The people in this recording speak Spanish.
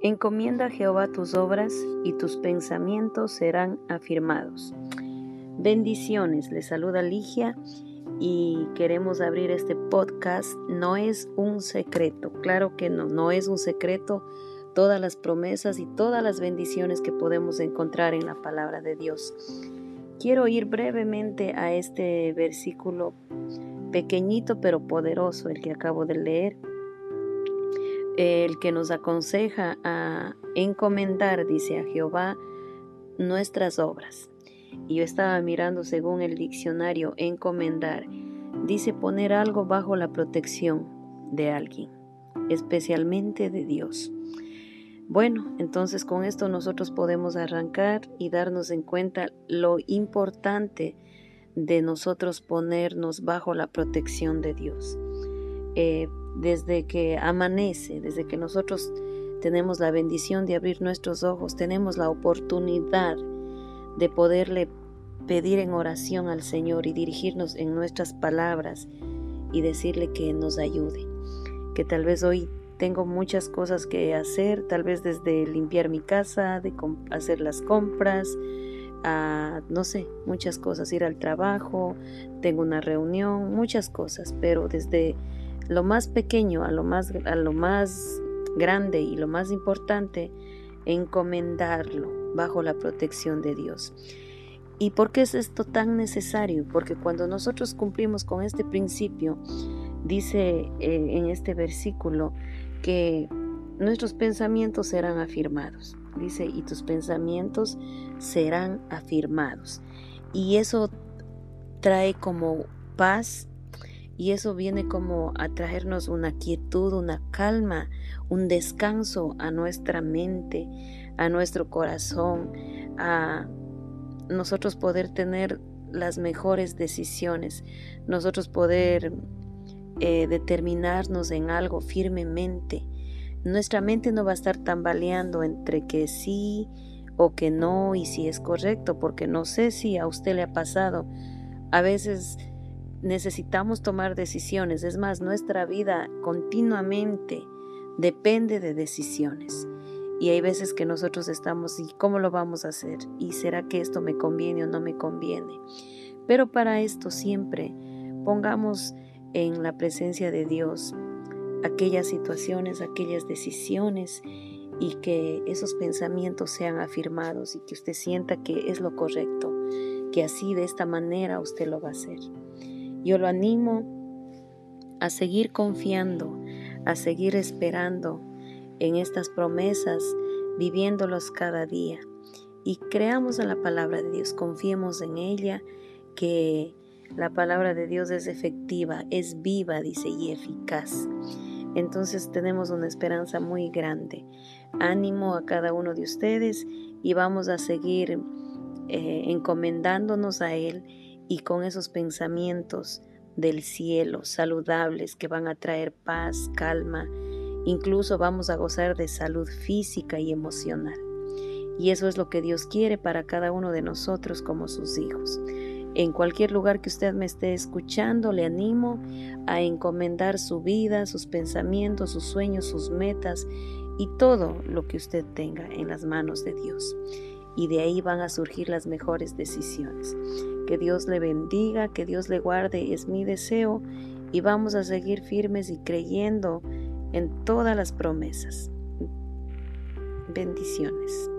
Encomienda a Jehová tus obras y tus pensamientos serán afirmados. Bendiciones, le saluda Ligia y queremos abrir este podcast. No es un secreto, claro que no, no es un secreto todas las promesas y todas las bendiciones que podemos encontrar en la palabra de Dios. Quiero ir brevemente a este versículo pequeñito pero poderoso, el que acabo de leer el que nos aconseja a encomendar, dice a Jehová, nuestras obras. Y yo estaba mirando según el diccionario encomendar, dice poner algo bajo la protección de alguien, especialmente de Dios. Bueno, entonces con esto nosotros podemos arrancar y darnos en cuenta lo importante de nosotros ponernos bajo la protección de Dios. Eh, desde que amanece, desde que nosotros tenemos la bendición de abrir nuestros ojos, tenemos la oportunidad de poderle pedir en oración al Señor y dirigirnos en nuestras palabras y decirle que nos ayude. Que tal vez hoy tengo muchas cosas que hacer, tal vez desde limpiar mi casa, de hacer las compras, no sé, muchas cosas, ir al trabajo, tengo una reunión, muchas cosas, pero desde lo más pequeño a lo más, a lo más grande y lo más importante, encomendarlo bajo la protección de Dios. ¿Y por qué es esto tan necesario? Porque cuando nosotros cumplimos con este principio, dice eh, en este versículo que nuestros pensamientos serán afirmados. Dice, y tus pensamientos serán afirmados. Y eso trae como paz y eso viene como a traernos una quietud, una calma, un descanso a nuestra mente, a nuestro corazón, a nosotros poder tener las mejores decisiones, nosotros poder eh, determinarnos en algo firmemente. Nuestra mente no va a estar tambaleando entre que sí o que no y si es correcto, porque no sé si a usted le ha pasado. A veces necesitamos tomar decisiones. Es más, nuestra vida continuamente depende de decisiones. Y hay veces que nosotros estamos, ¿y cómo lo vamos a hacer? ¿Y será que esto me conviene o no me conviene? Pero para esto siempre pongamos en la presencia de Dios aquellas situaciones, aquellas decisiones y que esos pensamientos sean afirmados y que usted sienta que es lo correcto, que así de esta manera usted lo va a hacer. Yo lo animo a seguir confiando, a seguir esperando en estas promesas, viviéndolos cada día. Y creamos en la palabra de Dios, confiemos en ella, que la palabra de Dios es efectiva, es viva, dice, y eficaz. Entonces tenemos una esperanza muy grande. Ánimo a cada uno de ustedes y vamos a seguir eh, encomendándonos a Él y con esos pensamientos del cielo saludables que van a traer paz, calma, incluso vamos a gozar de salud física y emocional. Y eso es lo que Dios quiere para cada uno de nosotros como sus hijos. En cualquier lugar que usted me esté escuchando, le animo a encomendar su vida, sus pensamientos, sus sueños, sus metas y todo lo que usted tenga en las manos de Dios y de ahí van a surgir las mejores decisiones. Que Dios le bendiga, que Dios le guarde, es mi deseo y vamos a seguir firmes y creyendo en todas las promesas. Bendiciones.